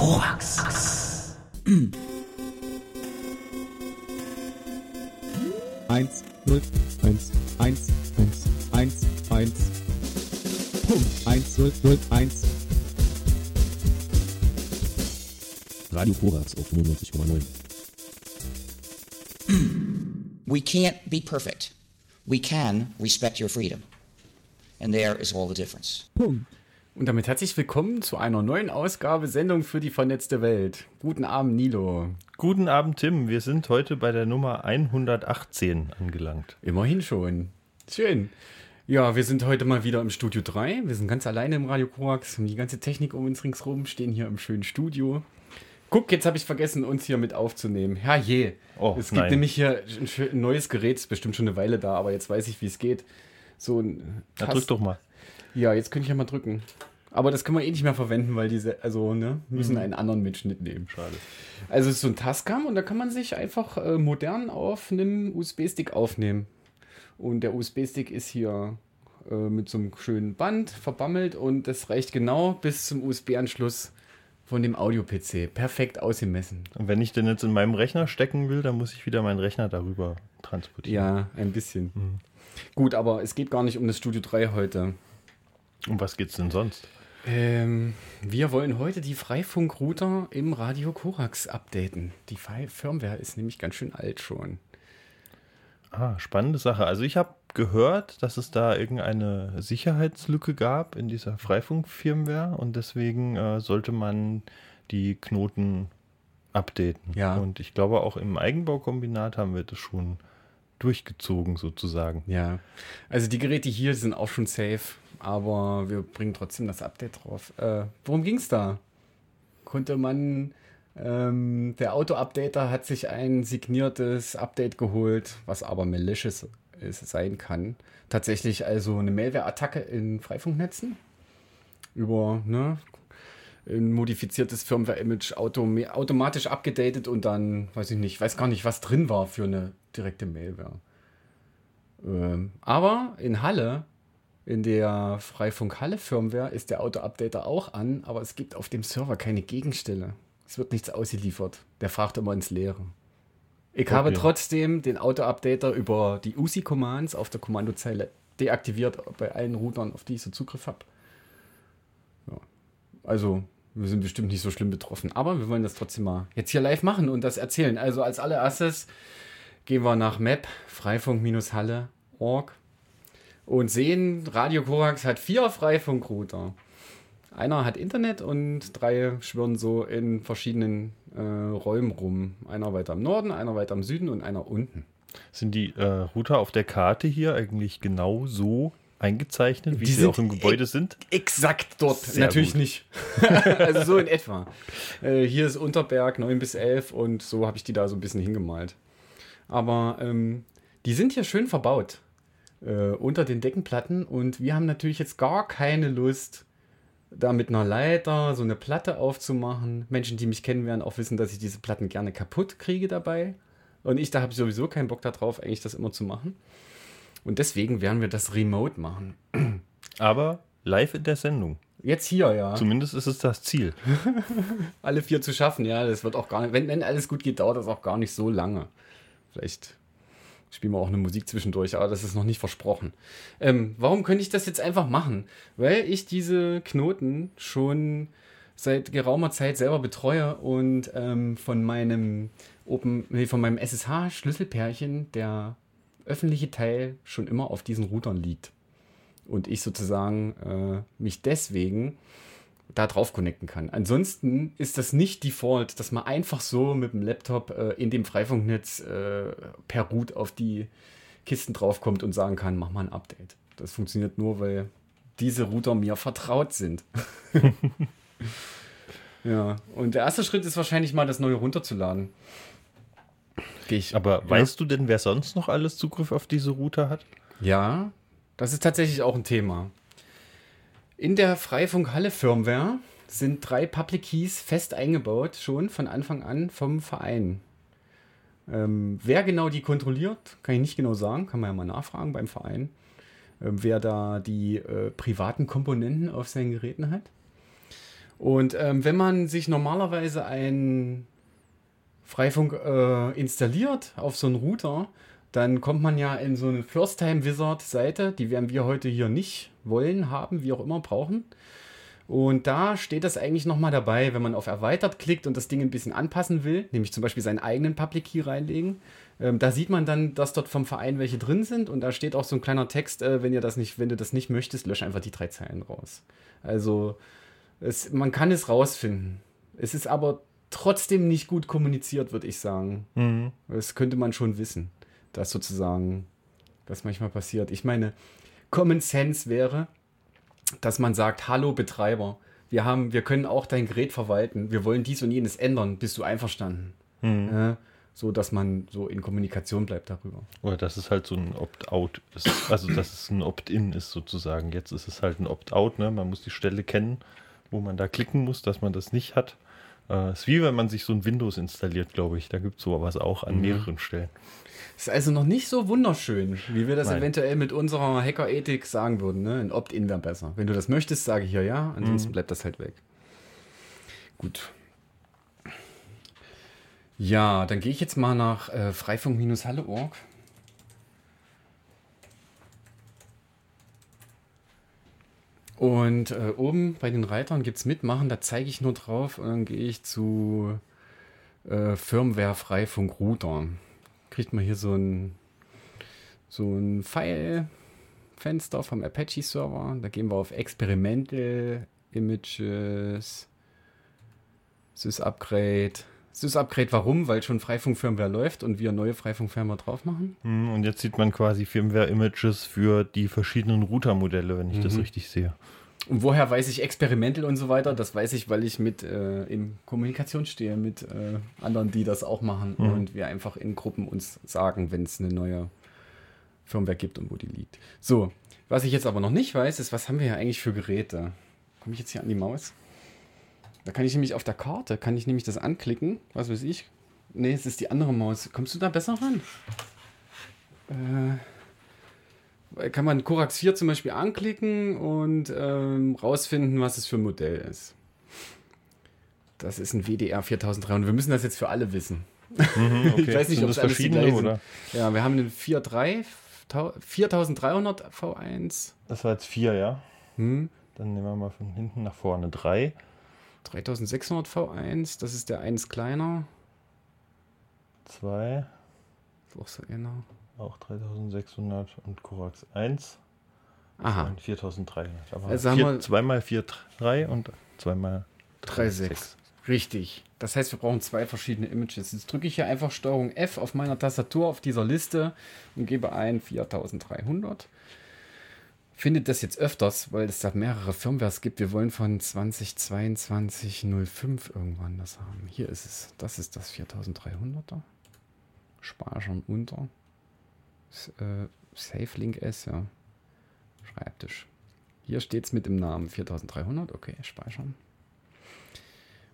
Korax. Eins, null, eins, eins, eins, eins, eins. Punkt. Eins, null, null, eins. Radio Korax auf 95,9. We can't be perfect. We can respect your freedom. And there is all the difference. Punkt. Und damit herzlich willkommen zu einer neuen Ausgabe Sendung für die vernetzte Welt. Guten Abend, Nilo. Guten Abend, Tim. Wir sind heute bei der Nummer 118 angelangt. Immerhin schon. Schön. Ja, wir sind heute mal wieder im Studio 3. Wir sind ganz alleine im Radio Korax. Die ganze Technik um uns ringsherum stehen hier im schönen Studio. Guck, jetzt habe ich vergessen, uns hier mit aufzunehmen. Herrje. Oh, es gibt nein. nämlich hier ein, neues Gerät, ist bestimmt schon eine Weile da, aber jetzt weiß ich, wie es geht. So ein Na, drück doch mal. Ja, jetzt könnte ich ja mal drücken. Aber das können wir eh nicht mehr verwenden, weil diese, also, ne, müssen einen anderen Mitschnitt nehmen. Schade. Also es ist so ein Tascam und da kann man sich einfach äh, modern auf einem USB-Stick aufnehmen. Und der USB-Stick ist hier äh, mit so einem schönen Band verbammelt und das reicht genau bis zum USB-Anschluss von dem Audio-PC. Perfekt ausgemessen. Und wenn ich den jetzt in meinem Rechner stecken will, dann muss ich wieder meinen Rechner darüber transportieren. Ja, ein bisschen. Gut, aber es geht gar nicht um das Studio 3 heute. Um was geht's denn sonst? Ähm, wir wollen heute die Freifunk-Router im Radio Korax updaten. Die Fi- Firmware ist nämlich ganz schön alt schon. Ah, spannende Sache. Also ich habe gehört, dass es da irgendeine Sicherheitslücke gab in dieser Freifunk-Firmware und deswegen äh, sollte man die Knoten updaten. Ja. Und ich glaube auch im Eigenbaukombinat haben wir das schon durchgezogen sozusagen. Ja, also die Geräte hier sind auch schon safe, aber wir bringen trotzdem das Update drauf. Äh, worum ging's da? Konnte man, ähm, der Auto-Updater hat sich ein signiertes Update geholt, was aber malicious ist, sein kann. Tatsächlich also eine Malware-Attacke in Freifunknetzen über ne, ein modifiziertes Firmware-Image autom automatisch abgedatet und dann, weiß ich nicht, weiß gar nicht, was drin war für eine direkte Malware. Ähm, aber in Halle, in der Freifunk Halle Firmware, ist der Auto-Updater auch an, aber es gibt auf dem Server keine Gegenstelle. Es wird nichts ausgeliefert. Der fragt immer ins Leere. Ich habe Okay. trotzdem den Auto-Updater über die USI-Commands auf der Kommandozeile deaktiviert bei allen Routern, auf die ich so Zugriff habe. Ja. Also, wir sind bestimmt nicht so schlimm betroffen, aber wir wollen das trotzdem mal jetzt hier live machen und das erzählen. Also als allererstes gehen wir nach Map freifunk-halle.org und sehen, Radio Korax hat vier Freifunkrouter. Einer hat Internet und drei schwirren so in verschiedenen äh, Räumen rum. Einer weiter im Norden, einer weiter im Süden und einer unten. Sind die äh, Router auf der Karte hier eigentlich genau so eingezeichnet, wie Die sie auch im Gebäude sind? Exakt dort. Sehr Natürlich gut. nicht. also so in etwa. Äh, hier ist Unterberg 9 bis 11 und so habe ich die da so ein bisschen hingemalt. Aber ähm, die sind hier schön verbaut äh, unter den Deckenplatten und wir haben natürlich jetzt gar keine Lust, da mit einer Leiter so eine Platte aufzumachen. Menschen, die mich kennen, werden auch wissen, dass ich diese Platten gerne kaputt kriege dabei. Und ich, da habe ich sowieso keinen Bock darauf, eigentlich das immer zu machen. Und deswegen werden wir das remote machen. Aber live in der Sendung. Jetzt hier, ja. Zumindest ist es das Ziel. alle vier zu schaffen, ja, das wird auch gar nicht, wenn, wenn alles gut geht, dauert das auch gar nicht so lange. Vielleicht spielen wir auch eine Musik zwischendurch, aber das ist noch nicht versprochen. Ähm, warum könnte ich das jetzt einfach machen? Weil ich diese Knoten schon seit geraumer Zeit selber betreue und ähm, von meinem Open, nee, von meinem SSH-Schlüsselpärchen der öffentliche Teil schon immer auf diesen Routern liegt. Und ich sozusagen äh, mich deswegen da drauf connecten kann. Ansonsten ist das nicht Default, dass man einfach so mit dem Laptop äh, in dem Freifunknetz äh, per Root auf die Kisten draufkommt und sagen kann, mach mal ein Update. Das funktioniert nur, weil diese Router mir vertraut sind. ja, und der erste Schritt ist wahrscheinlich mal das neue runterzuladen. Ich. Aber ja. weißt du denn, wer sonst noch alles Zugriff auf diese Router hat? Ja, das ist tatsächlich auch ein Thema. In der Freifunk-Halle-Firmware sind drei Public Keys fest eingebaut, schon von Anfang an vom Verein. Ähm, wer genau die kontrolliert, kann ich nicht genau sagen, kann man ja mal nachfragen beim Verein, ähm, wer da die äh, privaten Komponenten auf seinen Geräten hat. Und ähm, wenn man sich normalerweise ein Freifunk äh, installiert auf so einen Router, dann kommt man ja in so eine First-Time-Wizard-Seite, die werden wir heute hier nicht wollen, haben, wie auch immer brauchen. Und da steht das eigentlich nochmal dabei, wenn man auf Erweitert klickt und das Ding ein bisschen anpassen will, nämlich zum Beispiel seinen eigenen Public Key reinlegen. Ähm, da sieht man dann, dass dort vom Verein welche drin sind und da steht auch so ein kleiner Text, äh, wenn ihr das nicht, wenn du das nicht möchtest, lösch einfach die drei Zeilen raus. Also es, man kann es rausfinden. Es ist aber trotzdem nicht gut kommuniziert, würde ich sagen. Mhm. Das könnte man schon wissen, dass sozusagen das manchmal passiert. Ich meine, Common Sense wäre, dass man sagt, hallo Betreiber, wir haben, wir können auch dein Gerät verwalten, wir wollen dies und jenes ändern, bist du einverstanden? Ja, so dass man so in Kommunikation bleibt darüber. Oder dass es halt so ein Opt-out ist. Also, dass es ein Opt-in ist sozusagen. Jetzt ist es halt ein Opt-out, ne? Man muss die Stelle kennen, wo man da klicken muss, dass man das nicht hat. Äh, ist wie wenn man sich so ein Windows installiert, glaube ich. Da gibt es sowas auch an mehreren Stellen. Ist also noch nicht so wunderschön, wie wir das Nein. eventuell mit unserer Hackerethik sagen würden. Ne? Ein Opt-in wäre besser. Wenn du das möchtest, sage ich hier ja, ansonsten bleibt das halt weg. Gut. Ja, dann gehe ich jetzt mal nach äh, freifunk-halle.org. Und äh, oben bei den Reitern gibt es Mitmachen, da zeige ich nur drauf und dann gehe ich zu äh, Firmware Freifunk Router. Kriegt man hier so ein, so ein File-Fenster vom Apache-Server. Da gehen wir auf Experimental Images, Sys-Upgrade. Sys-Upgrade warum? Weil schon Freifunk-Firmware läuft und wir neue Freifunk-Firmware drauf machen. Hm, Und jetzt sieht man quasi Firmware-Images für die verschiedenen Router-Modelle, wenn ich das richtig sehe. Und woher weiß ich Experimental und so weiter? Das weiß ich, weil ich mit äh, in Kommunikation stehe mit äh, anderen, die das auch machen und wir einfach in Gruppen uns sagen, wenn es eine neue Firmware gibt und wo die liegt. So, was ich jetzt aber noch nicht weiß, ist, was haben wir hier eigentlich für Geräte? Komme ich jetzt hier an die Maus? Da kann ich nämlich auf der Karte, kann ich nämlich das anklicken, was weiß ich. Nee, es ist die andere Maus. Kommst du da besser ran? Äh, kann man Corax 4 zum Beispiel anklicken und ähm, rausfinden, was es für ein Modell ist. Das ist ein WDR 4300. Wir müssen das jetzt für alle wissen. Ich weiß nicht, ob das es alles verschiedene sind. oder? Ja, wir haben 4.3, 4300 V1, Das war jetzt vier, ja? hm, Dann nehmen wir mal von hinten nach vorne drei. 3600 V1, das ist der 1 kleiner. Zwei, Ist auch so einer. auch 3600 und Corax 1 Aha, und 4300. Aber Also haben vier, wir- zweimal 4, 3 und zweimal 3.6. Richtig. Das heißt, wir brauchen zwei verschiedene Images. Jetzt drücke ich hier einfach Steuerung F auf meiner Tastatur auf dieser Liste und gebe ein 4300. Findet das jetzt öfters, weil es da mehrere Firmwares gibt. Wir wollen von 2022 05 irgendwann das haben. Hier ist es. Das ist das 4300er. Speichern unter. S äh, Link S, ja. Schreibtisch. Hier steht es mit dem Namen 4300. Okay, speichern.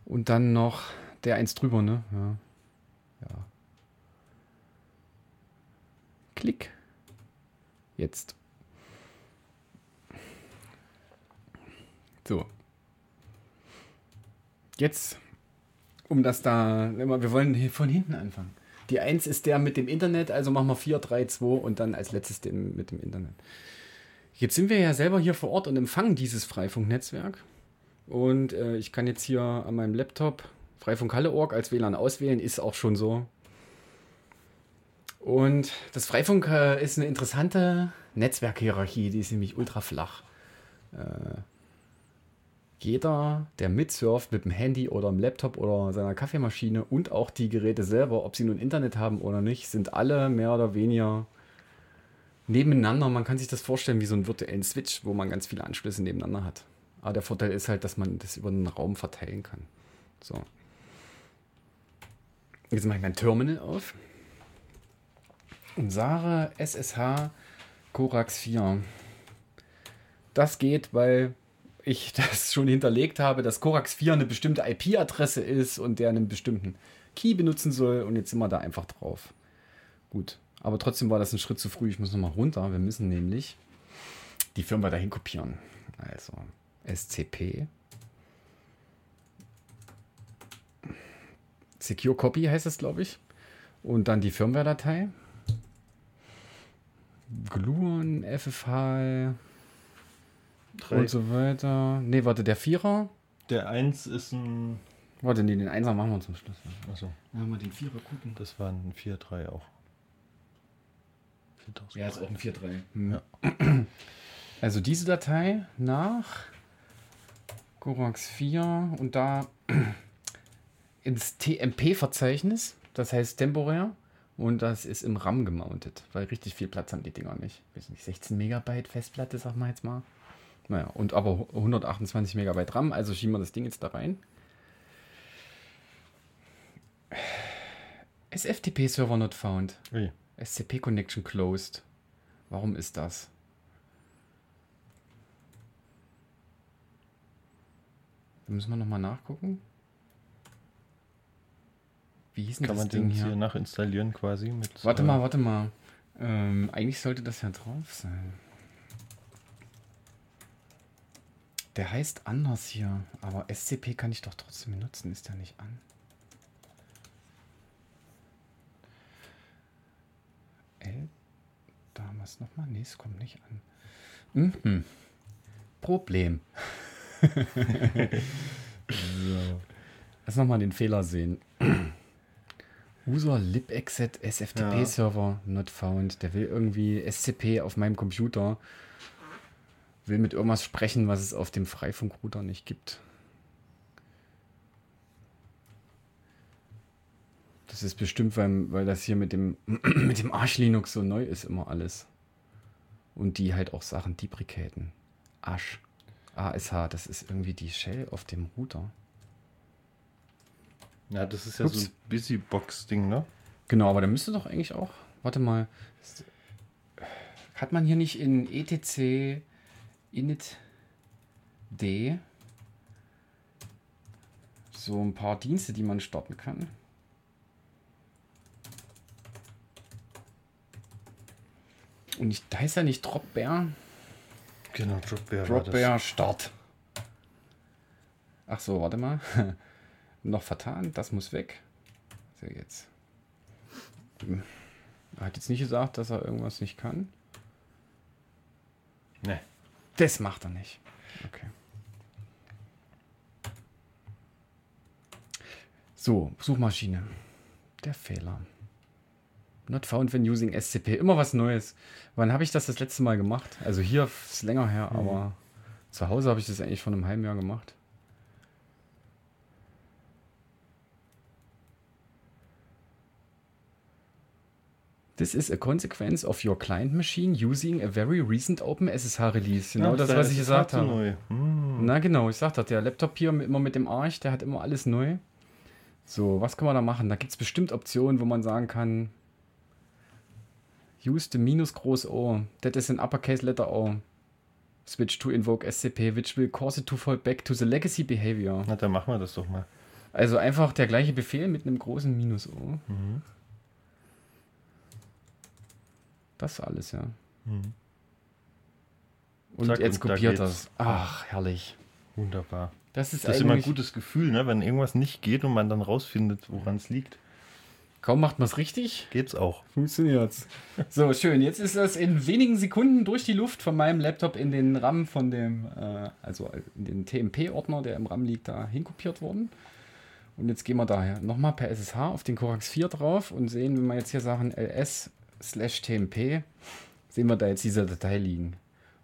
Und dann noch der eins drüber, ne? Ja. ja. Klick. Jetzt. So. Jetzt, um das da, wir wollen von hinten anfangen. Die 1 ist der mit dem Internet, also machen wir 4, 3, 2 und dann als letztes den mit dem Internet. Jetzt sind wir ja selber hier vor Ort und empfangen dieses Freifunknetzwerk. Und äh, ich kann jetzt hier an meinem Laptop Freifunk-Halle.org als WLAN auswählen, ist auch schon so. Und das Freifunk äh, ist eine interessante Netzwerkhierarchie, die ist nämlich ultra flach. Äh, jeder, der mitsurft mit dem Handy oder dem Laptop oder seiner Kaffeemaschine und auch die Geräte selber, ob sie nun Internet haben oder nicht, sind alle mehr oder weniger nebeneinander. Man kann sich das vorstellen wie so einen virtuellen Switch, wo man ganz viele Anschlüsse nebeneinander hat. Aber der Vorteil ist halt, dass man das über den Raum verteilen kann. So. Jetzt mache ich mein Terminal auf. Und sage SSH Corax 4. Das geht, weil ich das schon hinterlegt habe, dass Corax 4 eine bestimmte IP-Adresse ist und der einen bestimmten Key benutzen soll. Und jetzt sind wir da einfach drauf. Gut. Aber trotzdem war das ein Schritt zu früh. Ich muss nochmal runter. Wir müssen nämlich die Firma dahin kopieren. Also SCP. Secure Copy heißt es, glaube ich. Und dann die Firmware-Datei. Gluon, FFH, Drei. und so weiter. Ne, warte, der Vierer. Der 1 ist ein. Warte, nee, den Einser machen wir zum Schluss. Achso, Ja, mal den Vierer gucken. das war ein 4-3 auch. 4000. Ja, ist auch ein 4.3. Also diese Datei nach Gorax 4 und da ins TMP-Verzeichnis, das heißt temporär, und das ist im RAM gemountet, weil richtig viel Platz haben die Dinger nicht. Weiß nicht, 16 Megabyte Festplatte, sag mal jetzt mal. Naja, und aber 128 Megabyte RAM, also schieben wir das Ding jetzt da rein. SFTP-Server not found. Ui. SCP Connection closed. Warum ist das? Da müssen wir nochmal nachgucken. Wie hieß denn Kann das man Ding den hier hier? nachinstallieren quasi mit. Warte äh, mal, warte mal. Ähm, eigentlich sollte das ja drauf sein. Der heißt anders hier, aber SCP kann ich doch trotzdem benutzen, ist der nicht an? L? Da haben wir es nochmal? Nee, es kommt nicht an. Mhm. Problem. so. Lass nochmal den Fehler sehen. User libexit SFTP Server not found. Der will irgendwie SCP auf meinem Computer. Will mit irgendwas sprechen, was es auf dem Freifunkrouter nicht gibt. Das ist bestimmt, weil, weil das hier mit dem, mit dem Arch Linux so neu ist, immer alles. Und die halt auch Sachen deprecaten. Ash. ASH, das ist irgendwie die Shell auf dem Router. Ja, das ist ja so Ups. ein Busybox-Ding, ne? Genau, aber da müsste doch eigentlich auch. Warte mal. Hat man hier nicht in etc init d so ein paar Dienste, die man starten kann? Und ich, da heißt ja nicht Dropbear. Genau, Dropbear. Dropbear Start. Ach so, warte mal. Noch vertan, das muss weg. So jetzt. Er hat jetzt nicht gesagt, dass er irgendwas nicht kann. Nee. Das macht er nicht. Okay. So, Suchmaschine. Der Fehler. Not found when using SCP. Immer was Neues. Wann habe ich das das letzte Mal gemacht? Also hier ist länger her, aber zu Hause habe ich das eigentlich vor einem halben Jahr gemacht. This is a consequence of your client machine using a very recent Open SSH release. Genau Ja, das, da was ich es gesagt habe. Hm. Na genau, ich sag das, der Laptop hier immer mit dem Arch, der hat immer alles neu. So, was kann man da machen? Da gibt es bestimmt Optionen, wo man sagen kann, use the minus groß O, that is an uppercase letter O. Switch to invoke SCP, which will cause it to fall back to the legacy behavior. Na, dann machen wir das doch mal. Also einfach der gleiche Befehl mit einem großen Minus O. Mhm. Das alles, ja. Mhm. Und Zack, jetzt und da kopiert geht's. das. Ach, herrlich. Wunderbar. Das ist, Das ist immer ein gutes Gefühl, ne? wenn irgendwas nicht geht und man dann rausfindet, woran es liegt. Kaum macht man es richtig, Geht's auch. Funktioniert's. So, schön. Jetzt ist das in wenigen Sekunden durch die Luft von meinem Laptop in den RAM von dem, äh, also in den TMP-Ordner, der im RAM liegt, da hinkopiert worden. Und jetzt gehen wir daher nochmal per SSH auf den Corax 4 drauf und sehen, wenn wir jetzt hier sagen ls slash tmp, sehen wir da jetzt diese Datei liegen.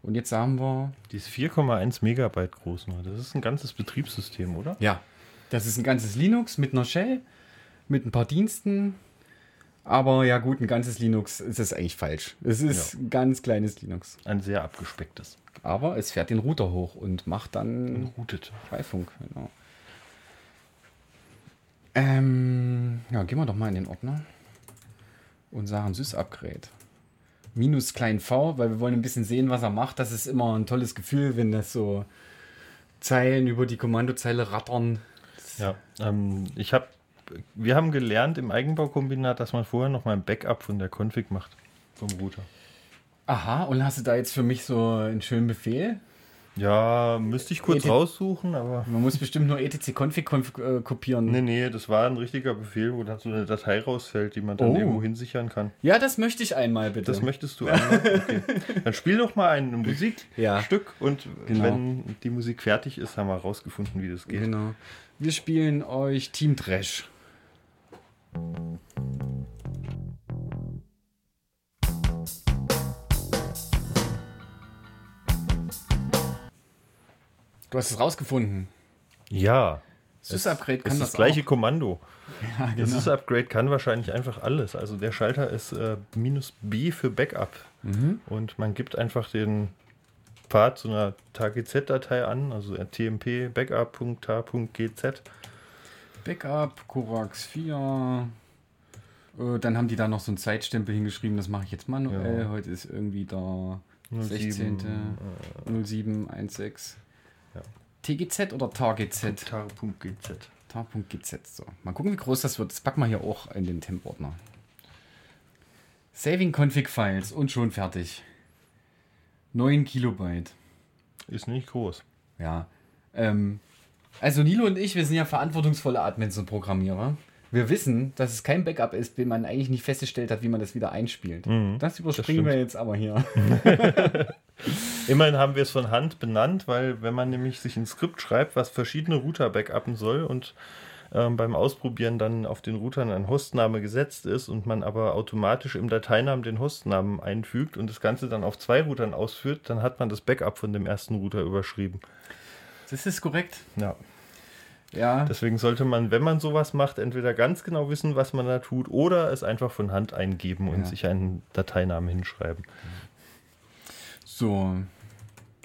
Und jetzt sagen wir, Die ist 4,1 Megabyte groß nur. Das ist ein ganzes Betriebssystem, oder? ja, das ist ein ganzes Linux mit einer Shell, mit ein paar Diensten. Aber ja gut, ein ganzes Linux ist es eigentlich falsch. Es ist Ja. ein ganz kleines Linux. Ein sehr abgespecktes. Aber es fährt den Router hoch und macht dann Routet. Freifunk. Genau. Ähm, ja, gehen wir doch mal in den Ordner und sagen Sys-Upgrade. Minus klein v, weil wir wollen ein bisschen sehen, was er macht. Das ist immer ein tolles Gefühl, wenn das so Zeilen über die Kommandozeile rattern. Ja, ähm, ich habe, wir haben gelernt im Eigenbaukombinat, dass man vorher noch mal ein Backup von der Config macht vom Router. Aha, und hast du da jetzt für mich so einen schönen Befehl? Ja, müsste ich kurz ET raussuchen, aber. Man muss bestimmt nur etc-config äh, kopieren. Nee, nee, das war ein richtiger Befehl, wo dann so eine Datei rausfällt, die man dann Oh. irgendwo hinsichern kann. Ja, das möchte ich einmal bitte. Das möchtest du einmal? Okay. Dann spiel doch mal ein Musikstück Ja. und Genau. wenn die Musik fertig ist, haben wir rausgefunden, wie das geht. Genau. Wir spielen euch Team Trash. Du hast es rausgefunden. Ja. Sys-Upgrade kann ist das das gleiche auch. Kommando. Ja, Das genau. Sys-Upgrade kann wahrscheinlich einfach alles. Also der Schalter ist äh, minus B für Backup. Mhm. Und man gibt einfach den Pfad zu einer TGZ-Datei an, also tmp backup.tar.gz. Backup, Korax 4. Äh, dann haben die da noch so einen Zeitstempel hingeschrieben, das mache ich jetzt manuell. Ja. Heute ist irgendwie der 07, 16. äh, 0716. Ja. TGZ oder TarGZ? tar.gz. tar.gz. So. Mal gucken, wie groß das wird. Das packen wir hier auch in den Temp-Ordner. Saving Config Files und schon fertig. 9 Kilobyte. Ist nicht groß. Ja. Ähm, also Nilo und ich, wir sind ja verantwortungsvolle Admins und Programmierer. Wir wissen, dass es kein Backup ist, wenn man eigentlich nicht festgestellt hat, wie man das wieder einspielt. das überspringen stimmt. wir jetzt aber hier. Immerhin haben wir es von Hand benannt, weil wenn man nämlich sich ein Skript schreibt, was verschiedene Router backuppen soll und ähm, beim Ausprobieren dann auf den Routern ein Hostname gesetzt ist und man aber automatisch im Dateinamen den Hostnamen einfügt und das Ganze dann auf zwei Routern ausführt, dann hat man das Backup von dem ersten Router überschrieben. Das ist korrekt. Ja. Ja. Deswegen sollte man, wenn man sowas macht, entweder ganz genau wissen, was man da tut, oder es einfach von Hand eingeben und Ja. sich einen Dateinamen hinschreiben. So,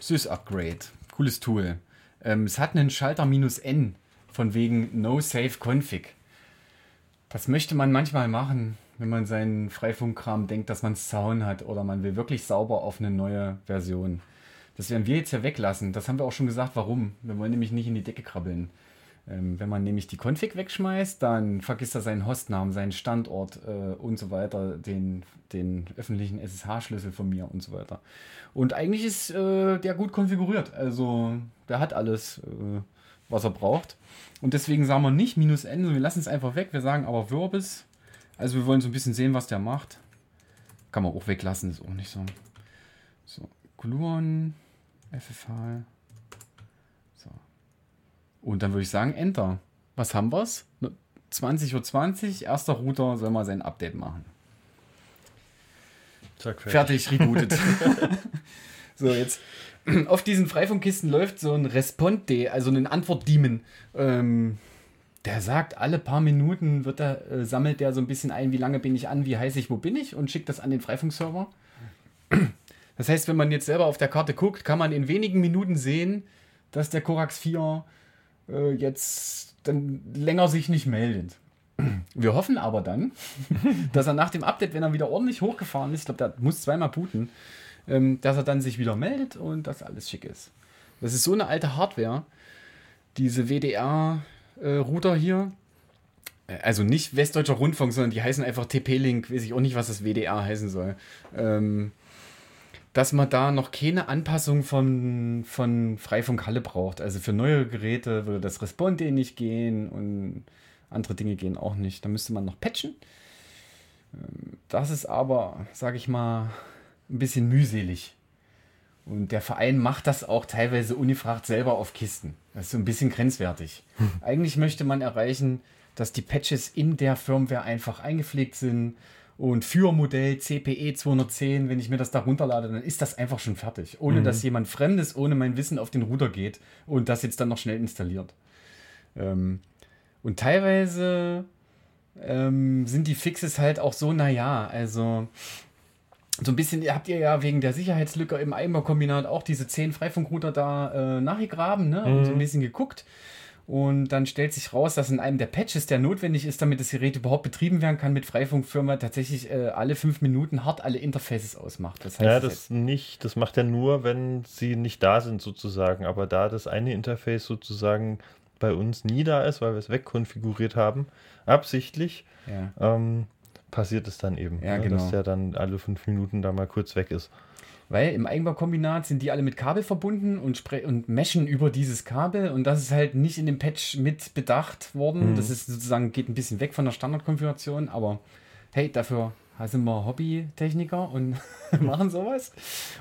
Sys-Upgrade. Cooles Tool. Ähm, es hat einen Schalter minus N von wegen No Save Config. Das möchte man manchmal machen, wenn man seinen Freifunkkram denkt, dass man es zaun hat oder man will wirklich sauber auf eine neue Version. Das werden wir jetzt ja weglassen. Das haben wir auch schon gesagt, warum. Wir wollen nämlich nicht in die Decke krabbeln. Ähm, wenn man nämlich die Config wegschmeißt, dann vergisst er seinen Hostnamen, seinen Standort äh, und so weiter, den, den öffentlichen SSH-Schlüssel von mir und so weiter. Und eigentlich ist äh, der gut konfiguriert. Also der hat alles, äh, was er braucht. Und deswegen sagen wir nicht minus n, sondern wir lassen es einfach weg. Wir sagen aber Verbis. Also wir wollen so ein bisschen sehen, was der macht. Kann man auch weglassen, ist auch nicht so. So, Gluon, FFH. Und dann würde ich sagen, Enter. Was haben wir's? 20.20 Uhr, erster Router soll mal sein Update machen. Zack, Fertig, rebootet. so, jetzt auf diesen Freifunkkisten läuft so ein Respond-D, also ein Antwort-Demon. Ähm, der sagt, alle paar Minuten wird er, äh, sammelt der so ein bisschen ein, wie lange bin ich an, wie heiß ich, wo bin ich und schickt das an den Freifunkserver. Das heißt, wenn man jetzt selber auf der Karte guckt, kann man in wenigen Minuten sehen, dass der Corax 4 äh, jetzt dann länger sich nicht meldet. Wir hoffen aber dann, dass er nach dem Update, wenn er wieder ordentlich hochgefahren ist, ich glaube, der muss zweimal booten, ähm, dass er dann sich wieder meldet und dass alles schick ist. Das ist so eine alte Hardware, diese WDR-Router hier. Äh, Also nicht Westdeutscher Rundfunk, sondern die heißen einfach TP-Link, weiß ich auch nicht, was das WDR heißen soll. Ähm, dass man da noch keine Anpassung von, von Freifunk Halle braucht. Also für neue Geräte würde das Responde nicht gehen und andere Dinge gehen auch nicht. Da müsste man noch patchen. Ähm, Das ist aber, sage ich mal, ein bisschen mühselig. Und der Verein macht das auch teilweise unifragt selber auf Kisten. Das ist so ein bisschen grenzwertig. Eigentlich möchte man erreichen, dass die Patches in der Firmware einfach eingepflegt sind. Und für Modell CPE 210, wenn ich mir das da runterlade, dann ist das einfach schon fertig. Ohne dass jemand Fremdes, ohne mein Wissen auf den Router geht und das jetzt dann noch schnell installiert. Ähm, und teilweise ähm, sind die Fixes halt auch so, naja, also so ein bisschen, ihr habt ihr ja wegen der Sicherheitslücke im Eimer-Kombinat auch diese 10 Freifunkrouter da äh, nachgegraben, ne? Und so ein bisschen geguckt. Und dann stellt sich raus, dass in einem der Patches, der notwendig ist, damit das Gerät überhaupt betrieben werden kann mit Freifunkfirma, tatsächlich äh, alle fünf Minuten hart alle Interfaces ausmacht. Das heißt, Ja, das nicht, das macht er nur, wenn sie nicht da sind sozusagen. Aber da das eine Interface sozusagen bei uns nie da ist, weil wir es wegkonfiguriert haben, absichtlich, ja. ähm, passiert es dann eben. Ja, ne, genau. Dass der dann alle fünf Minuten da mal kurz weg ist. Weil im Eigenbaukombinat sind die alle mit Kabel verbunden und, und meshen über dieses Kabel und das ist halt nicht in dem Patch mit bedacht worden. Das ist sozusagen, geht ein bisschen weg von der Standardkonfiguration, aber hey, dafür sind wir Hobbytechniker und machen sowas,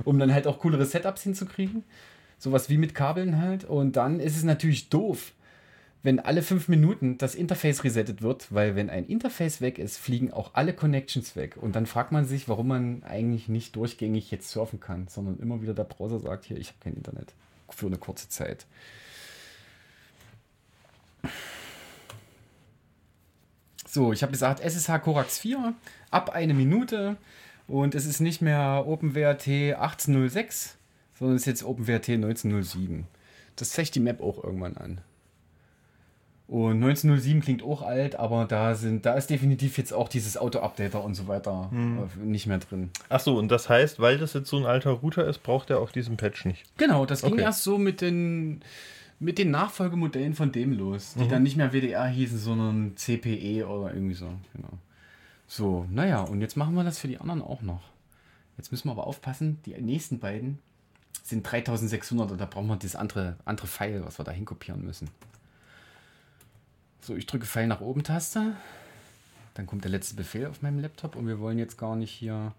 um dann halt auch coolere Setups hinzukriegen. Sowas wie mit Kabeln halt. Und dann ist es natürlich doof, wenn alle fünf Minuten das Interface resettet wird, weil wenn ein Interface weg ist, fliegen auch alle Connections weg. Und dann fragt man sich, warum man eigentlich nicht durchgängig jetzt surfen kann, sondern immer wieder der Browser sagt, hier, ich habe kein Internet für eine kurze Zeit. So, ich habe gesagt, SSH Corax 4 ab eine Minute und es ist nicht mehr OpenWrt 1806, sondern es ist jetzt OpenWrt 1907. Das zeigt die Map auch irgendwann an. Und 1907 klingt auch alt, aber da sind, da ist definitiv jetzt auch dieses Auto-Updater und so weiter äh, nicht mehr drin. Ach so, und das heißt, weil das jetzt so ein alter Router ist, braucht er auch diesen Patch nicht. Genau, das ging Okay. erst so mit den, mit den Nachfolgemodellen von dem los, die dann nicht mehr WDR hießen, sondern CPE oder irgendwie so. Genau. So, naja, und jetzt machen wir das für die anderen auch noch. Jetzt müssen wir aber aufpassen, die nächsten beiden sind 3600 und da brauchen wir das andere, andere Pfeil, was wir da hinkopieren müssen. So, ich drücke Pfeil nach oben Taste. Dann kommt der letzte Befehl auf meinem Laptop und wir wollen jetzt gar nicht hier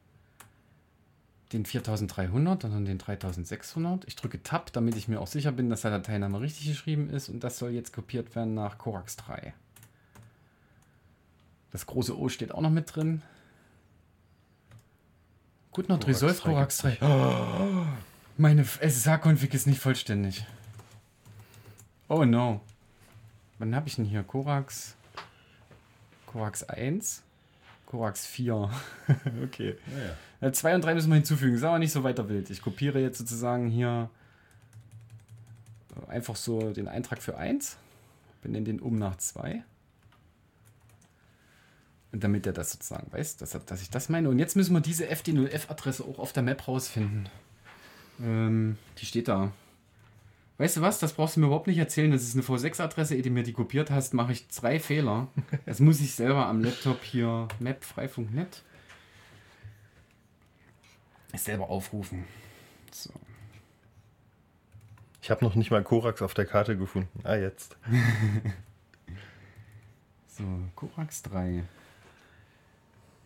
den 4300, sondern den 3600. Ich drücke Tab, damit ich mir auch sicher bin, dass der Dateiname richtig geschrieben ist und das soll jetzt kopiert werden nach Corax 3. Das große O steht auch noch mit drin. Corax resolved 3 Corax 3. Oh, meine SSH-Config ist nicht vollständig. Oh no. Wann habe ich denn hier? Corax. Corax 1. Corax 4. okay. Ja, 2 und 3 müssen wir hinzufügen. Ist aber nicht so weiter wild. Ich kopiere jetzt sozusagen hier einfach so den Eintrag für 1. Benenne den um nach 2. Und damit er das sozusagen weiß, dass, dass ich das meine. Und jetzt müssen wir diese FD0F-Adresse auch auf der Map rausfinden. Ähm, die steht da. Weißt du was? Das brauchst du mir überhaupt nicht erzählen. Das ist eine V6-Adresse, ehe du mir die kopiert hast, mache ich drei Fehler. Das muss ich selber am Laptop hier Map Freifunk.net selber aufrufen. So. Ich habe noch nicht mal Korax auf der Karte gefunden. Ah, jetzt. So, Corax 3.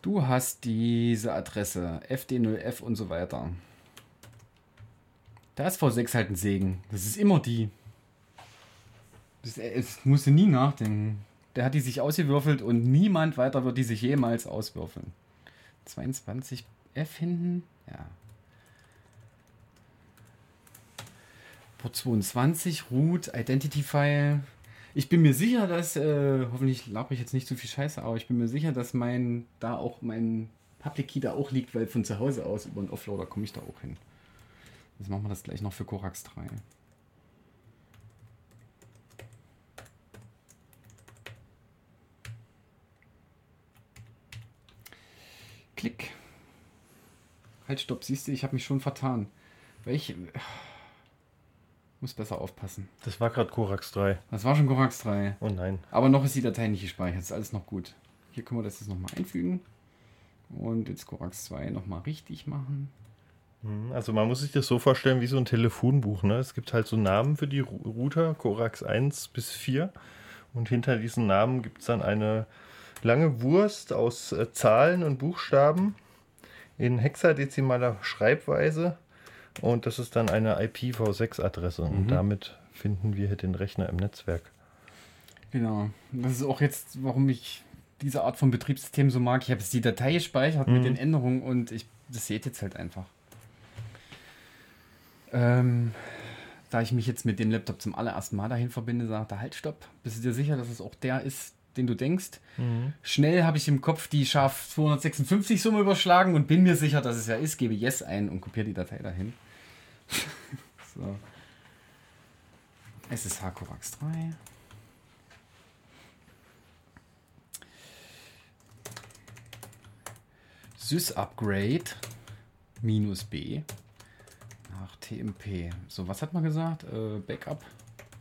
Du hast diese Adresse, FD0F und so weiter. Da ist V6 halt ein Segen. Das ist immer die. Das, es musst du nie nachdenken. Der hat die sich ausgewürfelt und niemand weiter wird die sich jemals auswürfeln. 22F hinten? Ja. Port 22, Root, Identity File. Ich bin mir sicher, dass, äh, hoffentlich laber ich jetzt nicht zu viel Scheiße, aber ich bin mir sicher, dass mein, da auch mein Public Key da auch liegt, weil von zu Hause aus über einen Offloader komme ich da auch hin. Jetzt machen wir das gleich noch für Corax 3. Klick. Halt, stopp, siehst du, ich habe mich schon vertan. Welche. Muss besser aufpassen. Das war gerade Korax 3. Das war schon Corax 3. Oh nein. Aber noch ist die Datei nicht gespeichert. Ist alles noch gut. Hier können wir das jetzt nochmal einfügen. Und jetzt Corax 2 nochmal richtig machen. Hm, Also man muss sich das so vorstellen wie so ein Telefonbuch. Ne? Es gibt halt so Namen für die Router, Corax 1 bis 4. Und hinter diesen Namen gibt es dann eine lange Wurst aus äh, Zahlen und Buchstaben in hexadezimaler Schreibweise. Und das ist dann eine IPv6-Adresse. Und damit finden wir hier den Rechner im Netzwerk. Genau. Das ist auch jetzt, warum ich diese Art von Betriebssystem so mag. Ich habe jetzt die Datei gespeichert mit den Änderungen und ich, das seht jetzt halt einfach. Ähm, da ich mich jetzt mit dem Laptop zum allerersten Mal dahin verbinde, sagt er, halt, stopp. Bist du dir sicher, dass es auch der ist, den du denkst? Schnell habe ich im Kopf die scharf 256 Summe überschlagen und bin mir sicher, dass es ja ist, gebe Yes ein und kopiere die Datei dahin. so. SSH Corax 3. Sys-Upgrade minus B nach TMP. So, was hat man gesagt? Äh, Backup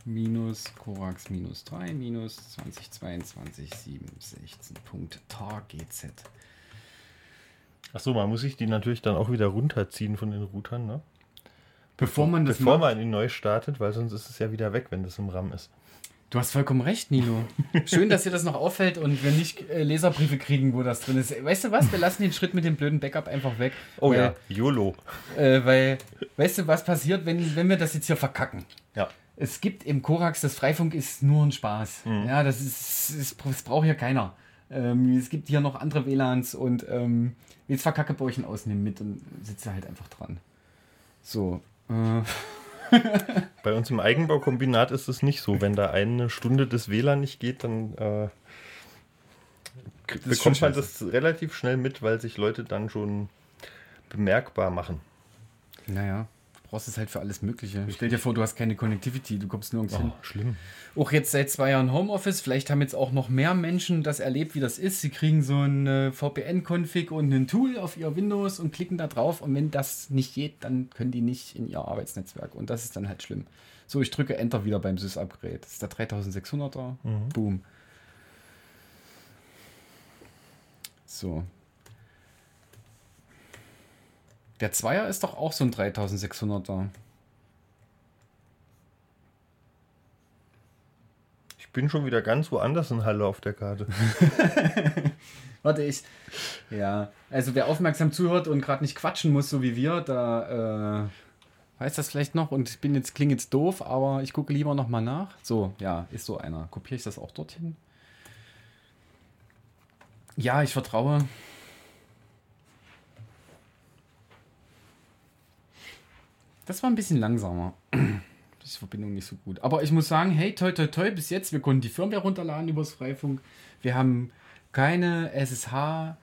minus Corax minus 3 minus 2022 716.tar GZ. Achso, man muss sich die natürlich dann auch wieder runterziehen von den Routern, ne? Bevor man das Bevor macht. man ihn neu startet, weil sonst ist es ja wieder weg, wenn das im RAM ist. Du hast vollkommen recht, Nilo. Schön, dass dir das noch auffällt und wir nicht äh, Leserbriefe kriegen, wo das drin ist. Weißt du was? Wir lassen den Schritt mit dem blöden Backup einfach weg. Oh weil, ja, YOLO. Äh, weil, weißt du, was passiert, wenn, wenn wir das jetzt hier verkacken? Ja. Es gibt im Korax, das Freifunk ist nur ein Spaß. Ja, das ist, das, das braucht hier keiner. Ähm, es gibt hier noch andere WLANs und ähm, jetzt verkacke bei euch ein Ausnehmen mit und sitze halt einfach dran. So. Äh, Bei uns im Eigenbaukombinat ist es nicht so. Wenn da eine Stunde das WLAN nicht geht, dann äh, bekommt man das relativ schnell mit, weil sich Leute dann schon bemerkbar machen. naja, brauchst es halt für alles Mögliche. Stell dir vor, du hast keine Connectivity, du kommst nirgends hin. schlimm. Auch jetzt seit zwei Jahren Homeoffice, vielleicht haben jetzt auch noch mehr Menschen das erlebt, wie das ist. Sie kriegen so ein äh, VPN-Config und ein Tool auf ihr Windows und klicken da drauf und wenn das nicht geht, dann können die nicht in ihr Arbeitsnetzwerk und das ist dann halt schlimm. So, ich drücke Enter wieder beim Sys-Upgrade. Das ist der 3600er. Boom. So. Der Zweier ist doch auch so ein 3600er. Ich bin schon wieder ganz woanders in Halle auf der Karte. Warte, ich. Ja, also wer aufmerksam zuhört und gerade nicht quatschen muss, so wie wir, da äh, weiß das vielleicht noch und ich bin jetzt, klinge jetzt doof, aber ich gucke lieber nochmal nach. So, ja, ist so einer. Kopiere ich das auch dorthin? Ja, ich vertraue. Das war ein bisschen langsamer. Die Verbindung nicht so gut. Aber ich muss sagen, hey, toi, toi, toi, bis jetzt, wir konnten die Firmware runterladen übers Freifunk. Wir haben keine SSH,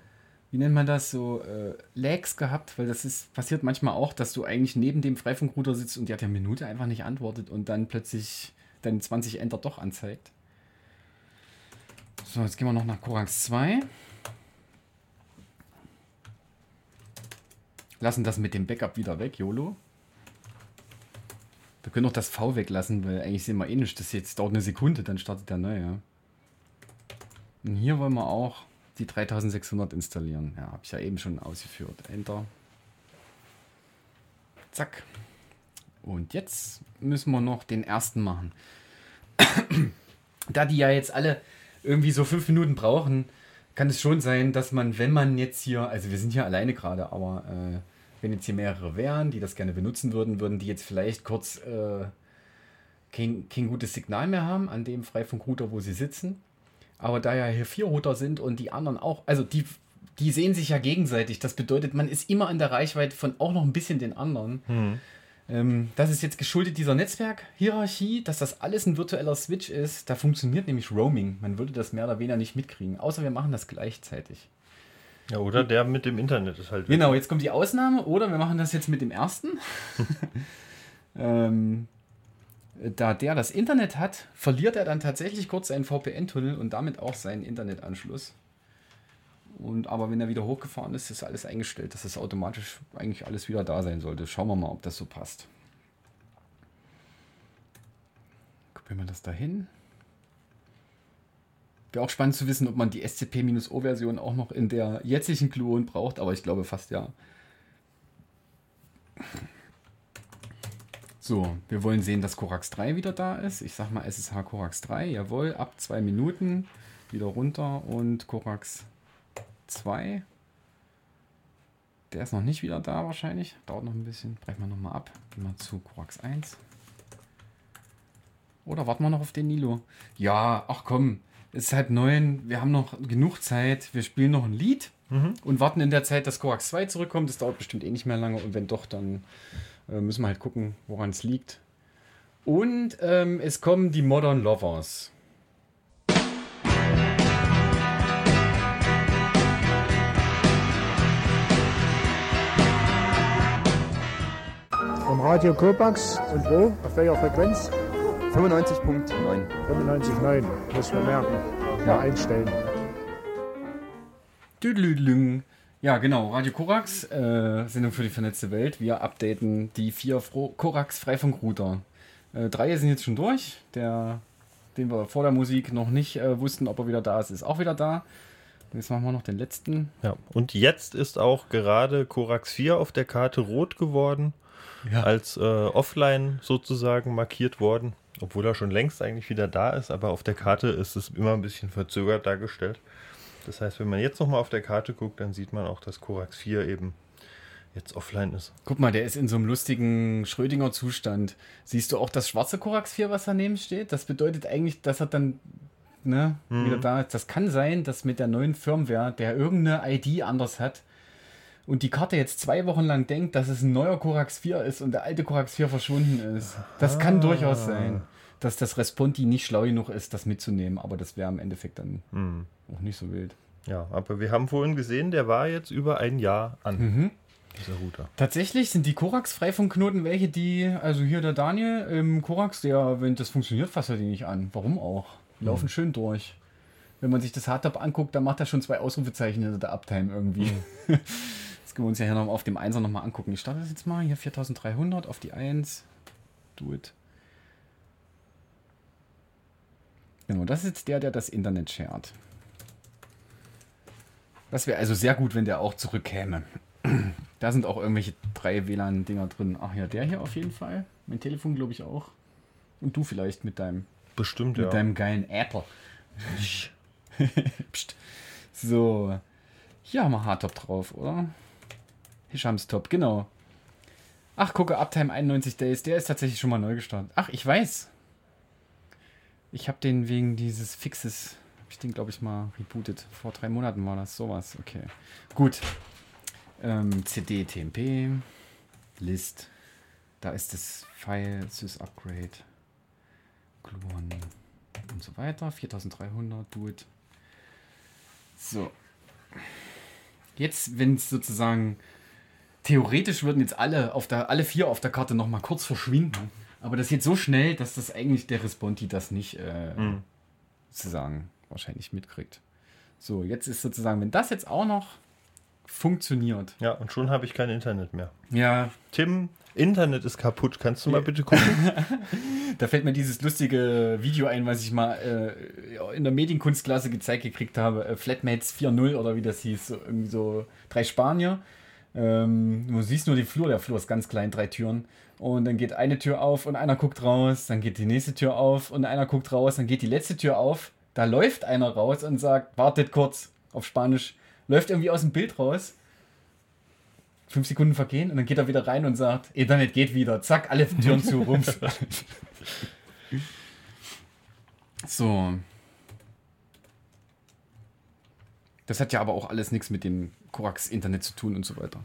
wie nennt man das, so äh, Lags gehabt, weil das ist, passiert manchmal auch, dass du eigentlich neben dem Freifunkrouter sitzt und der hat ja Minute einfach nicht antwortet und dann plötzlich dein 20 Enter doch anzeigt. So, jetzt gehen wir noch nach Korax 2. Lassen das mit dem Backup wieder weg, YOLO. Wir können auch das V weglassen, weil eigentlich sehen wir eh nicht. Das jetzt dauert eine Sekunde, dann startet der neue. Und hier wollen wir auch die 3600 installieren. Ja, habe ich ja eben schon ausgeführt. Enter. Zack. Und jetzt müssen wir noch den ersten machen. da die ja jetzt alle irgendwie so fünf Minuten brauchen, kann es schon sein, dass man, wenn man jetzt hier, also wir sind hier alleine gerade, aber äh, wenn jetzt hier mehrere wären, die das gerne benutzen würden, würden die jetzt vielleicht kurz äh, kein, kein gutes Signal mehr haben an dem Freifunkrouter, wo sie sitzen. Aber da ja hier vier Router sind und die anderen auch, also die, die sehen sich ja gegenseitig. Das bedeutet, man ist immer an der Reichweite von auch noch ein bisschen den anderen. Ähm, das ist jetzt geschuldet dieser Netzwerkhierarchie, dass das alles ein virtueller Switch ist. Da funktioniert nämlich Roaming. Man würde das mehr oder weniger nicht mitkriegen, außer wir machen das gleichzeitig. Ja, oder der mit dem Internet ist halt. Genau, jetzt kommt die Ausnahme, oder wir machen das jetzt mit dem ersten. ähm, da der das Internet hat, verliert er dann tatsächlich kurz seinen VPN-Tunnel und damit auch seinen Internetanschluss. Und aber wenn er wieder hochgefahren ist, ist alles eingestellt, dass es automatisch eigentlich alles wieder da sein sollte. Schauen wir mal, ob das so passt. Kopieren wir das dahin. Wäre auch spannend zu wissen, ob man die SCP-O-Version auch noch in der jetzigen Klon braucht, aber ich glaube fast ja. So, wir wollen sehen, dass Korax 3 wieder da ist. Ich sag mal SSH Korax 3, jawohl, ab zwei Minuten wieder runter und Korax 2. Der ist noch nicht wieder da wahrscheinlich. Dauert noch ein bisschen. Brechen wir nochmal ab. Gehen wir zu Korax 1. Oder warten wir noch auf den Nilo? Ja, ach komm, ist halb neun. Wir haben noch genug Zeit. Wir spielen noch ein Lied und warten in der Zeit, dass Korax 2 zurückkommt. Das dauert bestimmt eh nicht mehr lange. Und wenn doch, dann äh, müssen wir halt gucken, woran es liegt. Und ähm, es kommen die Modern Lovers. Vom Radio Kopax und wo? Auf welcher Frequenz? 95.9. 95,9. Muss man merken. Ja, einstellen. Düdelüdelüng. Ja, genau. Radio Korax, äh, Sendung für die vernetzte Welt. Wir updaten die vier Fro Korax Freifunkrouter. Äh, drei sind jetzt schon durch. Der, den wir vor der Musik noch nicht äh, wussten, ob er wieder da ist, ist auch wieder da. Jetzt machen wir noch den letzten. Ja, und jetzt ist auch gerade Korax 4 auf der Karte rot geworden, Ja. als äh, offline sozusagen markiert worden, obwohl er schon längst eigentlich wieder da ist, aber auf der Karte ist es immer ein bisschen verzögert dargestellt. Das heißt, wenn man jetzt nochmal auf der Karte guckt, dann sieht man auch, dass Korax 4 eben jetzt offline ist. Guck mal, der ist in so einem lustigen Schrödinger-Zustand. Siehst du auch das schwarze Korax 4, was daneben steht? Das bedeutet eigentlich, dass er dann ne, wieder da ist. Das kann sein, dass mit der neuen Firmware der irgendeine ID anders hat und die Karte jetzt zwei Wochen lang denkt, dass es ein neuer Korax 4 ist und der alte Korax 4 verschwunden ist. Das kann durchaus sein, dass das Responti nicht schlau genug ist, das mitzunehmen, aber das wäre im Endeffekt dann auch nicht so wild. Ja, aber wir haben vorhin gesehen, der war jetzt über ein Jahr an, dieser Router. Tatsächlich sind die Korax-Freifunkknoten welche, die, also hier der Daniel im Korax, der, wenn das funktioniert, fasst er die nicht an. Warum auch? Die laufen schön durch. Wenn man sich das Hardtop anguckt, dann macht er schon zwei Ausrufezeichen hinter der Uptime irgendwie. das können wir uns ja hier noch auf dem 1er nochmal angucken. Ich starte das jetzt mal. Hier 4300 auf die 1. Do it. Genau, das ist jetzt der, der das Internet shared. Das wäre also sehr gut, wenn der auch zurückkäme. Da sind auch irgendwelche drei WLAN-Dinger drin. Ach ja, der hier auf jeden Fall. Mein Telefon glaube ich auch. Und du vielleicht mit deinem, Bestimmt, mit ja. deinem geilen Apple. Psst. So. Hier haben wir Hardtop drauf, oder? Hishams Top, genau. Ach, gucke, Uptime 91 Days. Der ist tatsächlich schon mal neu gestartet. Ach, ich weiß. Ich habe den wegen dieses Fixes, habe ich den glaube ich mal rebootet. Vor drei Monaten war das sowas. Okay. Gut. Ähm, CD, TMP, List. Da ist das File, Sys Upgrade, Gluon und so weiter. 4300, do it. So. Jetzt, wenn es sozusagen theoretisch würden jetzt alle auf der alle vier auf der Karte noch mal kurz verschwinden, aber das geht so schnell, dass das eigentlich der Responti das nicht äh, sozusagen wahrscheinlich mitkriegt. So, jetzt ist sozusagen, wenn das jetzt auch noch funktioniert. Ja, und schon habe ich kein Internet mehr. Ja, Tim, Internet ist kaputt. Kannst du mal bitte gucken? Da fällt mir dieses lustige Video ein, was ich mal äh, in der Medienkunstklasse gezeigt gekriegt habe. Äh, Flatmates 4.0 oder wie das hieß. So, irgendwie so drei Spanier. Ähm, du siehst nur den Flur. Der Flur ist ganz klein, drei Türen. Und dann geht eine Tür auf und einer guckt raus. Dann geht die nächste Tür auf und einer guckt raus. Dann geht die letzte Tür auf. Da läuft einer raus und sagt, wartet kurz auf Spanisch. Läuft irgendwie aus dem Bild raus. Fünf Sekunden vergehen und dann geht er wieder rein und sagt, Internet geht wieder. Zack, alle Türen zu, rums. So. Das hat ja aber auch alles nichts mit dem Korax-Internet zu tun und so weiter.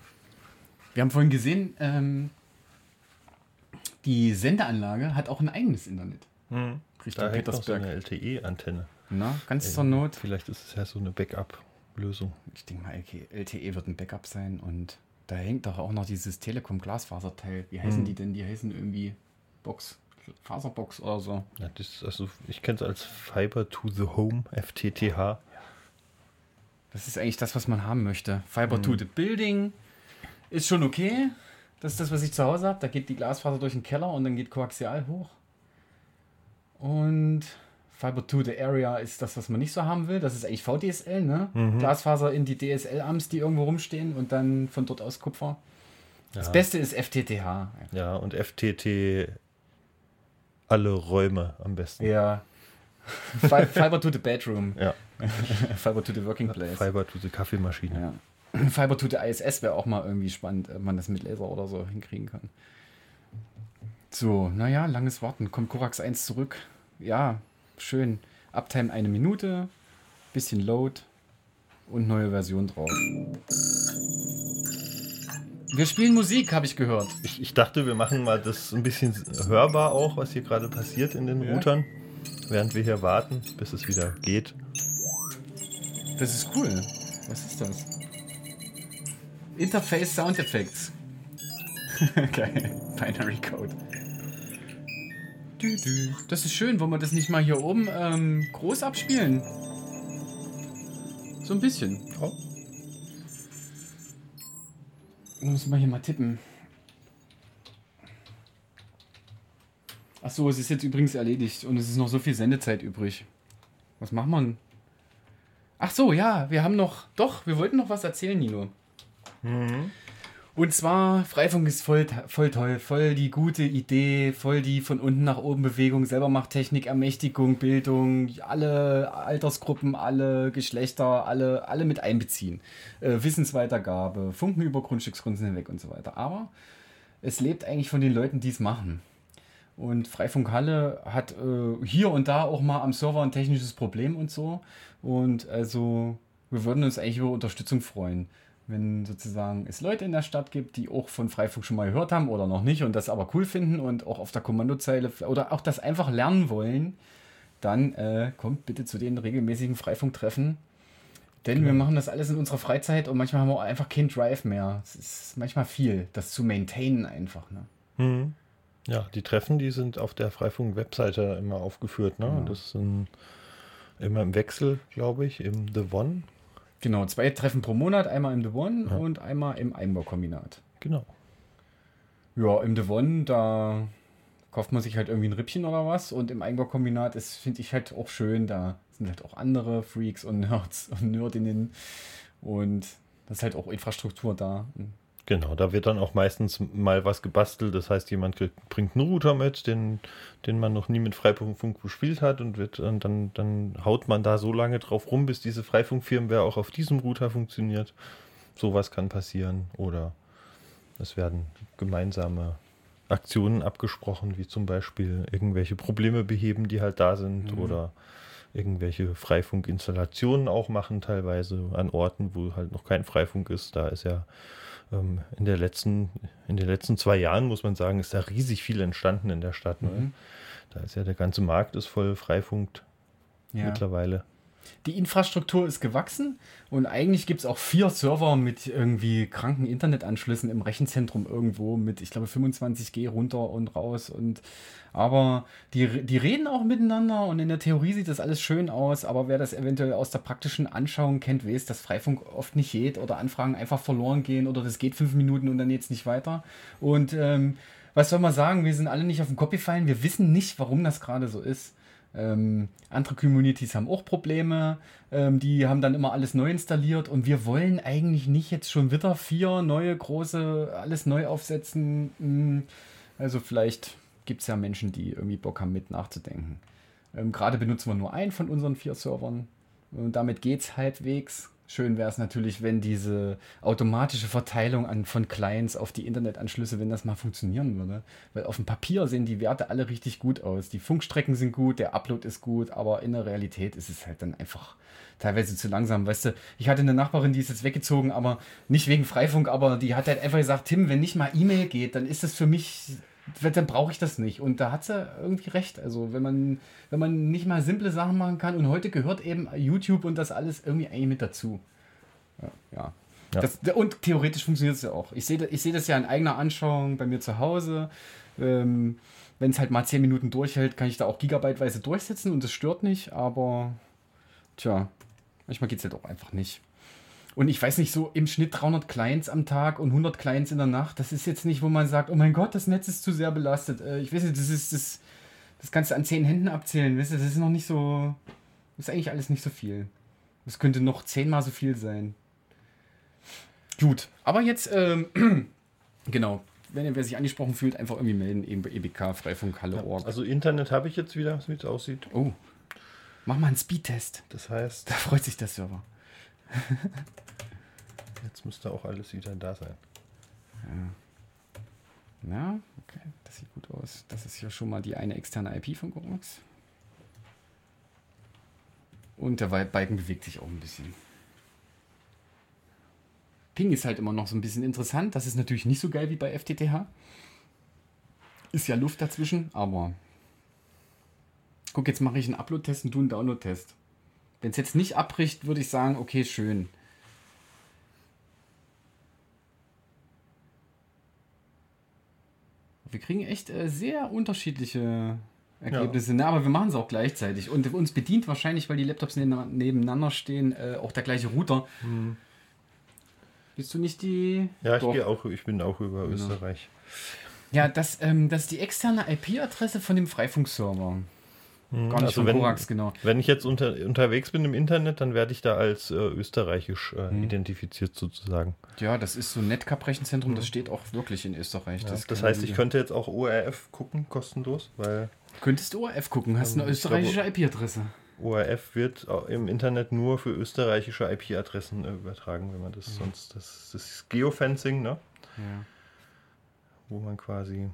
Wir haben vorhin gesehen, ähm, die Sendeanlage hat auch ein eigenes Internet. Richtung Da hängt noch so Petersberg. eine LTE-Antenne. Na, ganz zur Not. Vielleicht ist es ja so eine Backup-Lösung. Ich denke mal, LTE wird ein Backup sein und da hängt doch auch noch dieses Telekom-Glasfaserteil. Wie heißen die denn? Die heißen irgendwie Box, Faserbox oder so. Ja, das ist also, ich kenne es als Fiber to the Home, FTTH. Das ist eigentlich das, was man haben möchte. Fiber to the Building ist schon okay. Das ist das, was ich zu Hause habe. Da geht die Glasfaser durch den Keller und dann geht Koaxial hoch. Und Fiber to the Area ist das, was man nicht so haben will. Das ist eigentlich VDSL, ne? Glasfaser in die DSL-Amps, die irgendwo rumstehen und dann von dort aus Kupfer. Das Beste ist FTTH. Ja, und FTT alle Räume am besten. Ja. Fi- Fiber to the Bedroom. Ja, Fiber to the Working Place. Fiber to the Kaffeemaschine. Ja. Fiber to the ISS wäre auch mal irgendwie spannend, ob man das mit Laser oder so hinkriegen kann. So, naja, langes Warten. Kommt Korax 1 zurück. Ja, schön. Uptime eine Minute, bisschen Load und neue Version drauf. Wir spielen Musik, habe ich gehört. Ich, ich dachte, wir machen mal das ein bisschen hörbar auch, was hier gerade passiert in den Ja. Routern, während wir hier warten, bis es wieder geht. Das ist cool. Was ist das? Interface Sound Effects. Geil. Binary Code. Das ist schön, wollen wir das nicht mal hier oben ähm, groß abspielen? So ein bisschen. Oh. Muss man hier mal tippen. Achso, es ist jetzt übrigens erledigt und es ist noch so viel Sendezeit übrig. Was macht man? Ach so, ja, wir haben noch, doch, wir wollten noch was erzählen, Nino. Und zwar, Freifunk ist voll, voll toll, voll die gute Idee, voll die von unten nach oben Bewegung, Selbermachttechnik, Ermächtigung, Bildung, alle Altersgruppen, alle Geschlechter, alle, alle mit einbeziehen. Äh, Wissensweitergabe, Funken über Grundstücksgrenzen hinweg und so weiter. Aber es lebt eigentlich von den Leuten, die es machen. Und Freifunk Halle hat äh, hier und da auch mal am Server ein technisches Problem und so. Und also wir würden uns eigentlich über Unterstützung freuen, wenn sozusagen es Leute in der Stadt gibt, die auch von Freifunk schon mal gehört haben oder noch nicht und das aber cool finden und auch auf der Kommandozeile oder auch das einfach lernen wollen, dann äh, kommt bitte zu den regelmäßigen Freifunktreffen. Denn wir machen das alles in unserer Freizeit und manchmal haben wir auch einfach keinen Drive mehr. Es ist manchmal viel, das zu maintainen einfach. Ne? Ja, die Treffen, die sind auf der Freifunk-Webseite immer aufgeführt. Ne? Und Das sind immer im Wechsel, glaube ich, im The One. Genau, zwei Treffen pro Monat, einmal im The One und einmal im Einbaukombinat. Genau. Ja, im The One, da kauft man sich halt irgendwie ein Rippchen oder was und im Einbaukombinat ist, finde ich halt auch schön, da sind halt auch andere Freaks und Nerds und Nerdinnen und das ist halt auch Infrastruktur da. Genau, da wird dann auch meistens mal was gebastelt. Das heißt, jemand bringt einen Router mit, den, den man noch nie mit Freifunk gespielt hat und, wird, und dann, dann haut man da so lange drauf rum, bis diese Freifunk-Firmware auch auf diesem Router funktioniert. Sowas kann passieren. Oder es werden gemeinsame Aktionen abgesprochen, wie zum Beispiel irgendwelche Probleme beheben, die halt da sind, oder irgendwelche Freifunk-Installationen auch machen, teilweise an Orten, wo halt noch kein Freifunk ist. Da ist ja in, der letzten, in den letzten zwei Jahren, muss man sagen, ist da riesig viel entstanden in der Stadt. Ne? Da ist ja der ganze Markt ist voll Freifunkt Ja. mittlerweile. Die Infrastruktur ist gewachsen und eigentlich gibt es auch vier Server mit irgendwie kranken Internetanschlüssen im Rechenzentrum irgendwo mit, ich glaube, 25G runter und raus. Und aber die, die reden auch miteinander und in der Theorie sieht das alles schön aus, aber wer das eventuell aus der praktischen Anschauung kennt, weiß, dass Freifunk oft nicht geht oder Anfragen einfach verloren gehen oder das geht fünf Minuten und dann geht's nicht weiter. Und ähm, was soll man sagen, wir sind alle nicht auf den Kopf gefallen, wir wissen nicht, warum das gerade so ist. Ähm, andere Communities haben auch Probleme. Ähm, die haben dann immer alles neu installiert und wir wollen eigentlich nicht jetzt schon wieder vier neue große, alles neu aufsetzen. Hm, Also vielleicht gibt es ja Menschen, die irgendwie Bock haben, mit nachzudenken. Ähm, Gerade benutzen wir nur einen von unseren vier Servern und damit geht es halbwegs. Schön wäre es natürlich, wenn diese automatische Verteilung an, von Clients auf die Internetanschlüsse, wenn das mal funktionieren würde. Weil auf dem Papier sehen die Werte alle richtig gut aus. Die Funkstrecken sind gut, der Upload ist gut, aber in der Realität ist es halt dann einfach teilweise zu langsam. Weißt du, ich hatte eine Nachbarin, die ist jetzt weggezogen, aber nicht wegen Freifunk, aber die hat halt einfach gesagt, Tim, wenn nicht mal E-Mail geht, dann ist das für mich, dann brauche ich das nicht. Und da hat sie irgendwie recht. Also wenn man, wenn man nicht mal simple Sachen machen kann und heute gehört eben YouTube und das alles irgendwie eigentlich mit dazu. Ja. ja. Ja. Das, und theoretisch funktioniert es ja auch. Ich sehe ich seh das ja in eigener Anschauung bei mir zu Hause. Ähm, wenn es halt mal 10 Minuten durchhält, kann ich da auch gigabyteweise durchsetzen und das stört nicht, aber tja, manchmal geht es halt auch einfach nicht. Und ich weiß nicht, so im Schnitt 300 Clients am Tag und 100 Clients in der Nacht, das ist jetzt nicht, wo man sagt, oh mein Gott, das Netz ist zu sehr belastet. Äh, ich weiß nicht, das ist, das, das kannst du an 10 Händen abzählen, weißt du, das ist noch nicht so, das ist eigentlich alles nicht so viel. Das könnte noch zehnmal so viel sein. Gut, aber jetzt, ähm, genau, wenn wer sich angesprochen fühlt, einfach irgendwie melden, eben bei EBK, Freifunk, Halle, Org. Also Internet habe ich jetzt wieder, wie es aussieht. Oh, mach mal einen Speedtest. Das heißt, Da freut sich der Server. jetzt müsste auch alles wieder da sein. Ja, okay, das sieht gut aus. Das ist ja schon mal die eine externe IP von Gorax. Und der Balken bewegt sich auch ein bisschen. Ping ist halt immer noch so ein bisschen interessant. Das ist natürlich nicht so geil wie bei FTTH. Ist ja Luft dazwischen, aber. Guck, jetzt mache ich einen Upload-Test und du einen Download-Test. Wenn es jetzt nicht abbricht, würde ich sagen, okay, schön. Wir kriegen echt äh, sehr unterschiedliche Ergebnisse, ne? aber wir machen es auch gleichzeitig. Und uns bedient wahrscheinlich, weil die Laptops neben- nebeneinander stehen, äh, auch der gleiche Router. Bist du nicht die. Ja, ich gehe auch, ich bin auch über Österreich. Ja, das, ähm, das ist die externe IP-Adresse von dem Freifunkserver. Gar nicht Also von wenn- Korax, genau. Wenn ich jetzt unter, unterwegs bin im Internet, dann werde ich da als äh, österreichisch äh, Mhm. identifiziert sozusagen. Ja, das ist so ein Netcap-Rechenzentrum, das steht auch wirklich in Österreich. Ja, Das, das heißt, ich könnte jetzt auch ORF gucken, kostenlos, weil Könntest du ORF gucken, hast eine Ähm, ich österreichische IP-Adresse. ORF wird im Internet nur für österreichische IP-Adressen äh, übertragen, wenn man das sonst, das, das ist Geofencing, ne? Ja. Wo man quasi.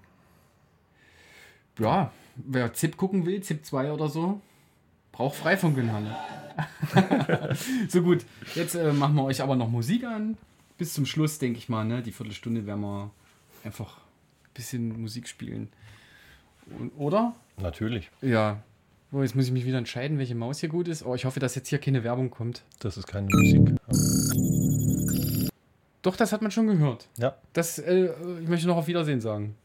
Ja, wer ZIP gucken will, ZIP 2 oder so, braucht Freifunk in Halle. so gut, jetzt äh, machen wir euch aber noch Musik an. Bis zum Schluss, denke ich mal, ne? Die Viertelstunde werden wir einfach ein bisschen Musik spielen. Und, oder? Natürlich. Ja. Oh, jetzt muss ich mich wieder entscheiden, welche Maus hier gut ist. Oh, ich hoffe, dass jetzt hier keine Werbung kommt. Das ist keine Musik. Doch, das hat man schon gehört. Ja. Das, äh, ich möchte noch auf Wiedersehen sagen.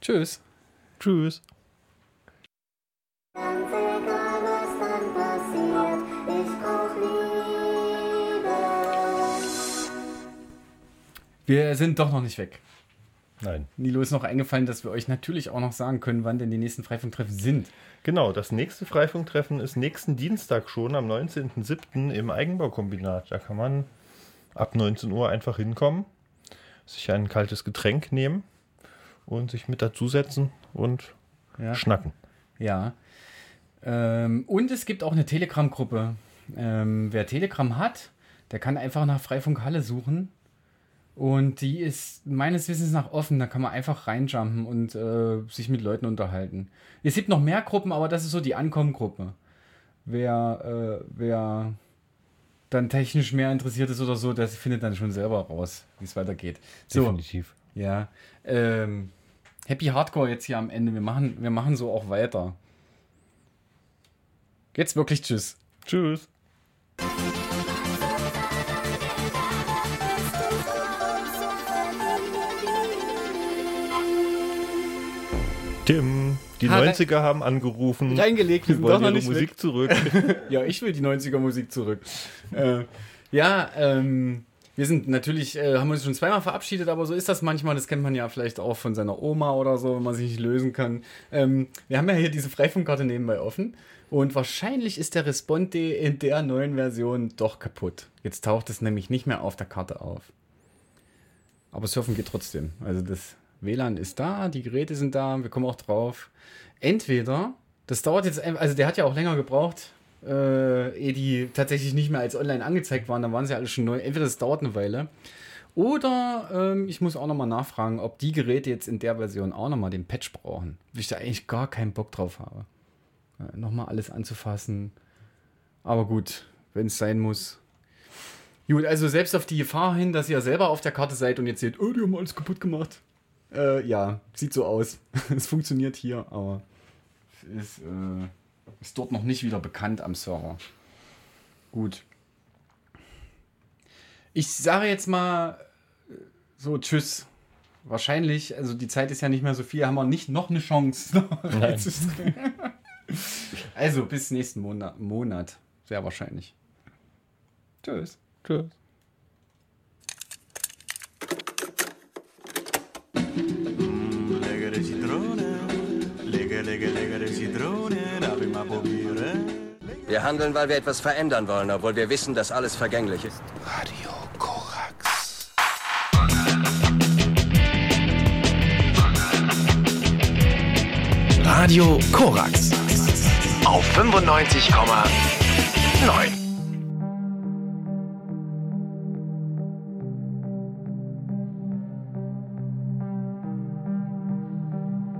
Tschüss. Tschüss. Ganz egal, was dann passiert, ich brauch Liebe. Wir sind doch noch nicht weg. Nein. Nilo ist noch eingefallen, dass wir euch natürlich auch noch sagen können, wann denn die nächsten Freifunktreffen sind. Genau, das nächste Freifunktreffen ist nächsten Dienstag schon, am 19.07. im Eigenbaukombinat. Da kann man ab 19 Uhr einfach hinkommen, sich ein kaltes Getränk nehmen und sich mit dazusetzen und Ja. schnacken. Ja. Ähm, und es gibt auch eine Telegram-Gruppe. Ähm, wer Telegram hat, der kann einfach nach Freifunk Halle suchen. Und die ist meines Wissens nach offen. Da kann man einfach reinjumpen und äh, sich mit Leuten unterhalten. Es gibt noch mehr Gruppen, aber das ist so die Ankommengruppe. Wer, äh, wer dann technisch mehr interessiert ist oder so, der findet dann schon selber raus, wie es weitergeht. So, Definitiv. ja. Ähm, Happy Hardcore jetzt hier am Ende. Wir machen, wir machen so auch weiter. Jetzt wirklich Tschüss. Tschüss. Tim, die Ha, 90er haben angerufen. Reingelegt, wir sind wollen doch noch ihre nicht Musik zurück. Ja, ich will die 90er Musik zurück. äh, ja, ähm, wir sind natürlich, äh, haben uns schon zweimal verabschiedet, aber so ist das manchmal. Das kennt man ja vielleicht auch von seiner Oma oder so, wenn man sich nicht lösen kann. Ähm, wir haben ja hier diese Freifunkkarte nebenbei offen. Und wahrscheinlich ist der Responde in der neuen Version doch kaputt. Jetzt taucht es nämlich nicht mehr auf der Karte auf. Aber Surfen geht trotzdem. Also das WLAN ist da, die Geräte sind da, wir kommen auch drauf. Entweder, das dauert jetzt, also der hat ja auch länger gebraucht, äh, ehe die tatsächlich nicht mehr als online angezeigt waren, dann waren sie alle schon neu. Entweder das dauert eine Weile. Oder ähm, ich muss auch nochmal nachfragen, ob die Geräte jetzt in der Version auch nochmal den Patch brauchen. Weil ich da eigentlich gar keinen Bock drauf habe. Äh, nochmal alles anzufassen. Aber gut, wenn es sein muss. Gut, also selbst auf die Gefahr hin, dass ihr selber auf der Karte seid und jetzt seht, oh, die haben alles kaputt gemacht. Äh, ja, sieht so aus. es funktioniert hier, aber es ist, äh, ist dort noch nicht wieder bekannt am Server. Gut. Ich sage jetzt mal äh, so Tschüss. Wahrscheinlich, also die Zeit ist ja nicht mehr so viel, haben wir nicht noch eine Chance. also bis nächsten Monat, Monat. Sehr wahrscheinlich. Tschüss. Tschüss. Leggere Zitrone, legge, legge, leggere Zitrone, darf ich mal probieren? Wir handeln, weil wir etwas verändern wollen, obwohl wir wissen, dass alles vergänglich ist. Radio Korax. Radio Korax. Auf 95,9.